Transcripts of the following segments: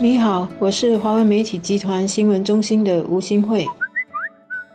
你好，我是华为媒体集团新闻中心的吴新慧。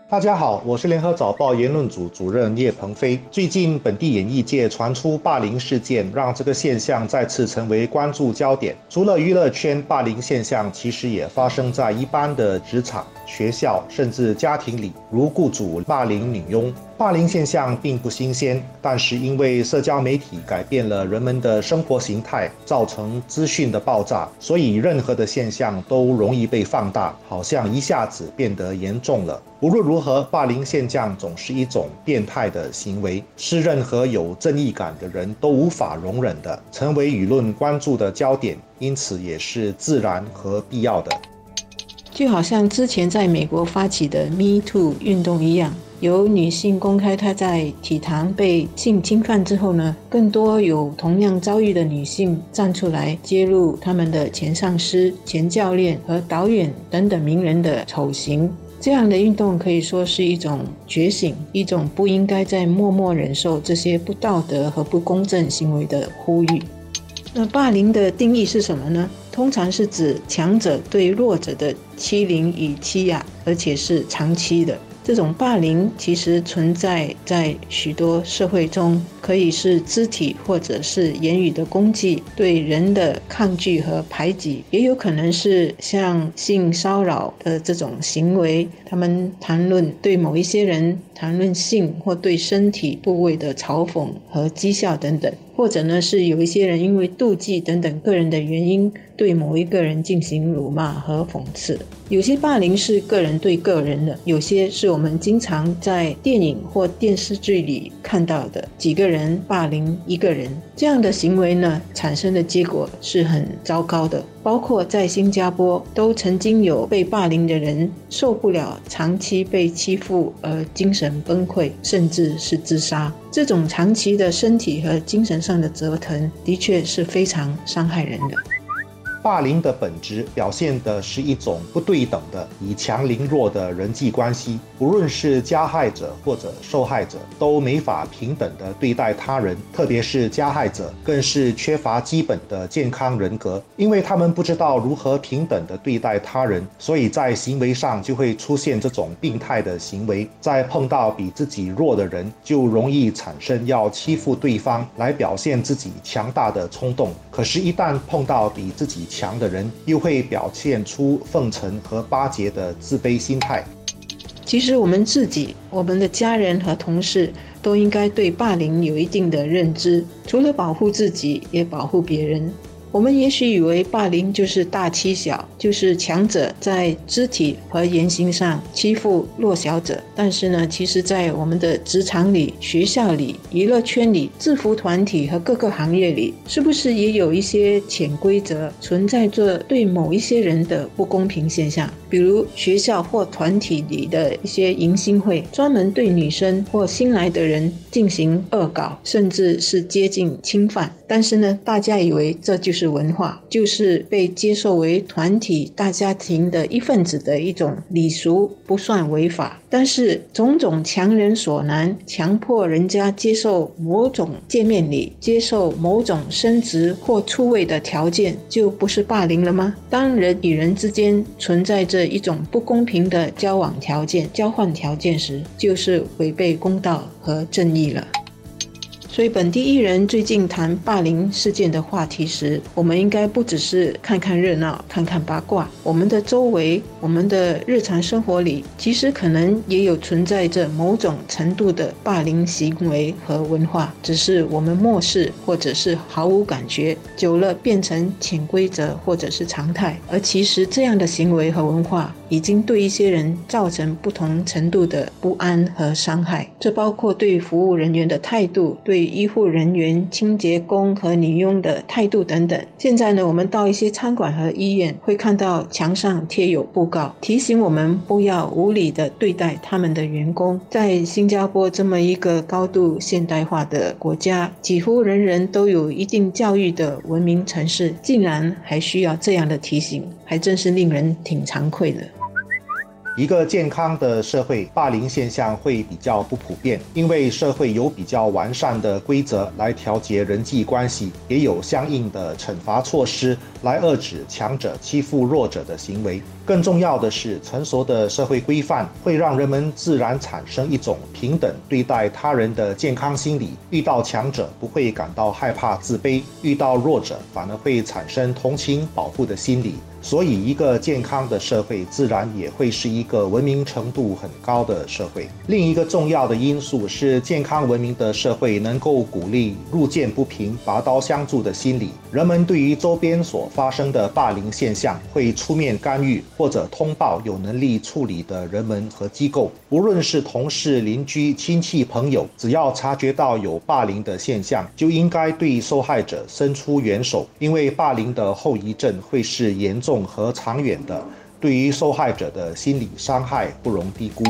大家好，我是联合早报言论组主任叶鹏飞。最近本地演艺界传出霸凌事件，让这个现象再次成为关注焦点。除了娱乐圈，霸凌现象其实也发生在一般的职场。学校甚至家庭里，如雇主霸凌女佣，霸凌现象并不新鲜。但是因为社交媒体改变了人们的生活形态，造成资讯的爆炸，所以任何的现象都容易被放大，好像一下子变得严重了。无论如何，霸凌现象总是一种变态的行为，是任何有正义感的人都无法容忍的，成为舆论关注的焦点，因此也是自然和必要的。就好像之前在美国发起的 Me Too 运动一样，有女性公开她在体坛被性侵犯之后呢，更多有同样遭遇的女性站出来揭露他们的前上司、前教练和导演等等名人的丑行。这样的运动可以说是一种觉醒，一种不应该再默默忍受这些不道德和不公正行为的呼吁。那霸凌的定义是什么呢？通常是指强者对弱者的欺凌与欺压，而且是长期的。这种霸凌其实存在在许多社会中，可以是肢体或者是言语的攻击，对人的抗拒和排挤，也有可能是像性骚扰的这种行为。他们谈论对某一些人谈论性或对身体部位的嘲讽和讥笑等等。或者呢，是有一些人因为妒忌等等个人的原因，对某一个人进行辱骂和讽刺。有些霸凌是个人对个人的，有些是我们经常在电影或电视剧里看到的，几个人霸凌一个人。这样的行为呢，产生的结果是很糟糕的。包括在新加坡，都曾经有被霸凌的人受不了长期被欺负而精神崩溃，甚至是自杀。这种长期的身体和精神上的折腾，的确是非常伤害人的。霸凌的本质表现的是一种不对等的以强凌弱的人际关系，无论是加害者或者受害者，都没法平等的对待他人，特别是加害者，更是缺乏基本的健康人格，因为他们不知道如何平等的对待他人，所以在行为上就会出现这种病态的行为，在碰到比自己弱的人，就容易产生要欺负对方来表现自己强大的冲动，可是，一旦碰到比自己强的人又会表现出奉承和巴结的自卑心态。其实我们自己、我们的家人和同事都应该对霸凌有一定的认知，除了保护自己，也保护别人。我们也许以为霸凌就是大欺小，就是强者在肢体和言行上欺负弱小者。但是呢，其实，在我们的职场里、学校里、娱乐圈里、制服团体和各个行业里，是不是也有一些潜规则存在着对某一些人的不公平现象？比如学校或团体里的一些迎新会，专门对女生或新来的人进行恶搞，甚至是接近侵犯。但是呢，大家以为这就是文化，就是被接受为团体大家庭的一份子的一种礼俗，不算违法。但是种种强人所难，强迫人家接受某种见面礼，接受某种升职或出位的条件，就不是霸凌了吗？当人与人之间存在着一种不公平的交往条件、交换条件时，就是违背公道和正义了。所以，本地艺人最近谈霸凌事件的话题时，我们应该不只是看看热闹、看看八卦。我们的周围、我们的日常生活里，其实可能也有存在着某种程度的霸凌行为和文化，只是我们漠视或者是毫无感觉，久了变成潜规则或者是常态。而其实这样的行为和文化，已经对一些人造成不同程度的不安和伤害。这包括对服务人员的态度，对医护人员、清洁工和女佣的态度等等。现在呢，我们到一些餐馆和医院，会看到墙上贴有布告，提醒我们不要无理的对待他们的员工。在新加坡这么一个高度现代化的国家，几乎人人都有一定教育的文明城市，竟然还需要这样的提醒，还真是令人挺惭愧的。一个健康的社会，霸凌现象会比较不普遍，因为社会有比较完善的规则来调节人际关系，也有相应的惩罚措施来遏制强者欺负弱者的行为。更重要的是，成熟的社会规范会让人们自然产生一种平等对待他人的健康心理。遇到强者不会感到害怕、自卑；遇到弱者反而会产生同情、保护的心理。所以，一个健康的社会自然也会是一一个文明程度很高的社会。另一个重要的因素是，健康文明的社会能够鼓励路见不平拔刀相助的心理。人们对于周边所发生的霸凌现象会出面干预，或者通报有能力处理的人们和机构。无论是同事、邻居、亲戚、朋友，只要察觉到有霸凌的现象，就应该对受害者伸出援手，因为霸凌的后遗症会是严重。和长远的，对于受害者的心理伤害不容低估。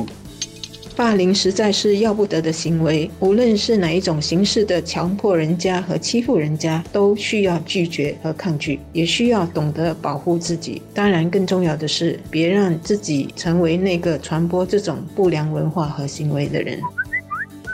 霸凌实在是要不得的行为，无论是哪一种形式的强迫人家和欺负人家，都需要拒绝和抗拒，也需要懂得保护自己。当然，更重要的是，别让自己成为那个传播这种不良文化和行为的人。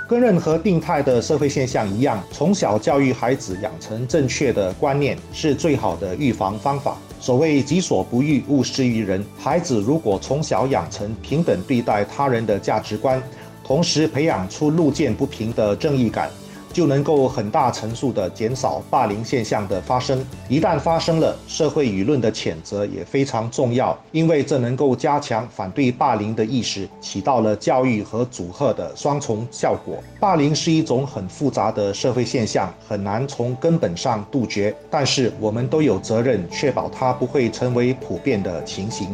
跟任何病态的社会现象一样，从小教育孩子养成正确的观念，是最好的预防方法。所谓“己所不欲，勿施于人”。孩子如果从小养成平等对待他人的价值观，同时培养出路见不平的正义感。就能够很大程度地减少霸凌现象的发生。一旦发生了，社会舆论的谴责也非常重要，因为这能够加强反对霸凌的意识，起到了教育和阻吓的双重效果。霸凌是一种很复杂的社会现象，很难从根本上杜绝，但是我们都有责任确保它不会成为普遍的情形。